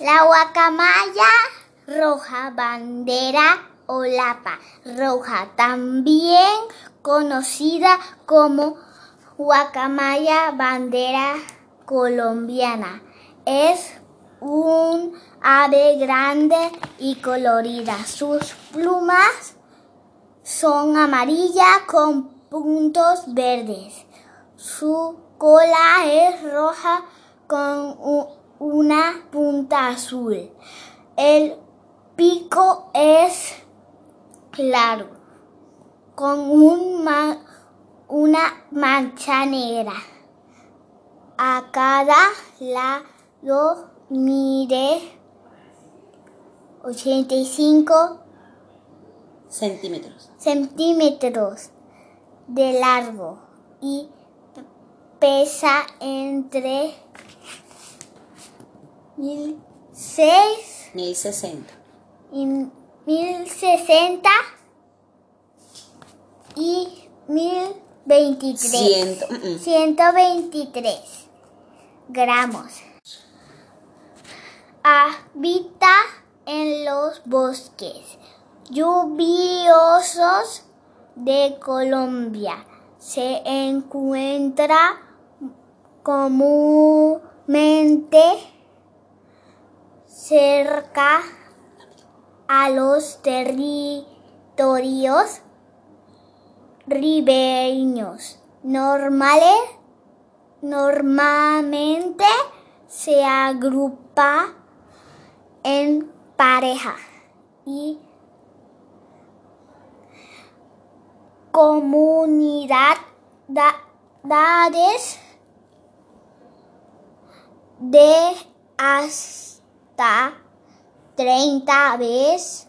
La guacamaya roja, bandera o lapa roja, también conocida como guacamaya bandera colombiana. Es un ave grande y colorida. Sus plumas son amarillas con puntos verdes. Su cola es roja con una punta azul. El pico es claro con una mancha negra. A cada lado mide 85 centímetros. centímetros de largo y pesa entre 1006 1060 y 1060 y 1023. Ciento, mm, mm. 123 gramos. Habita en los bosques lluviosos de Colombia. Se encuentra comúnmente cerca a los territorios ribeños. Normales, normalmente se agrupa en pareja y comunidades de 30 veces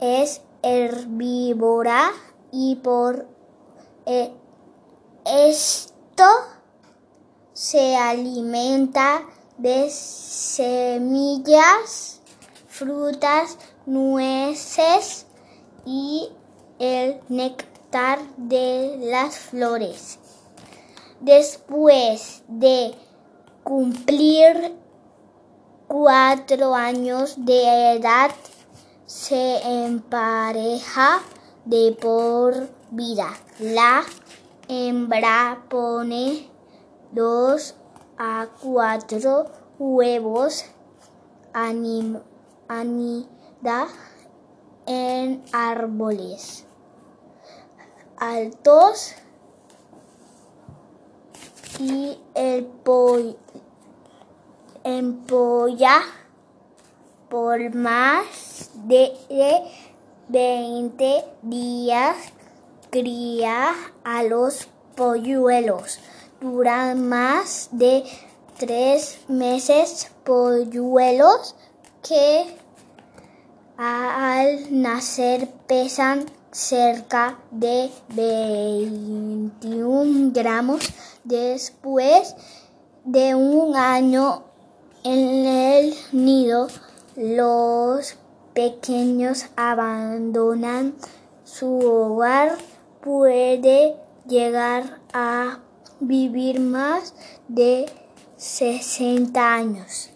es herbívora y por eh, esto se alimenta de semillas, frutas, nueces y el néctar de las flores. Después de cumplir cuatro años de edad, se empareja de por vida. La hembra pone dos a cuatro huevos, anida en árboles altos y el pollo empolla por más de 20 días cría a los polluelos. Duran más de tres meses polluelos que al nacer pesan cerca de 21 gramos después de un año en el nido. Los pequeños abandonan su hogar. Puede llegar a vivir más de 60 años.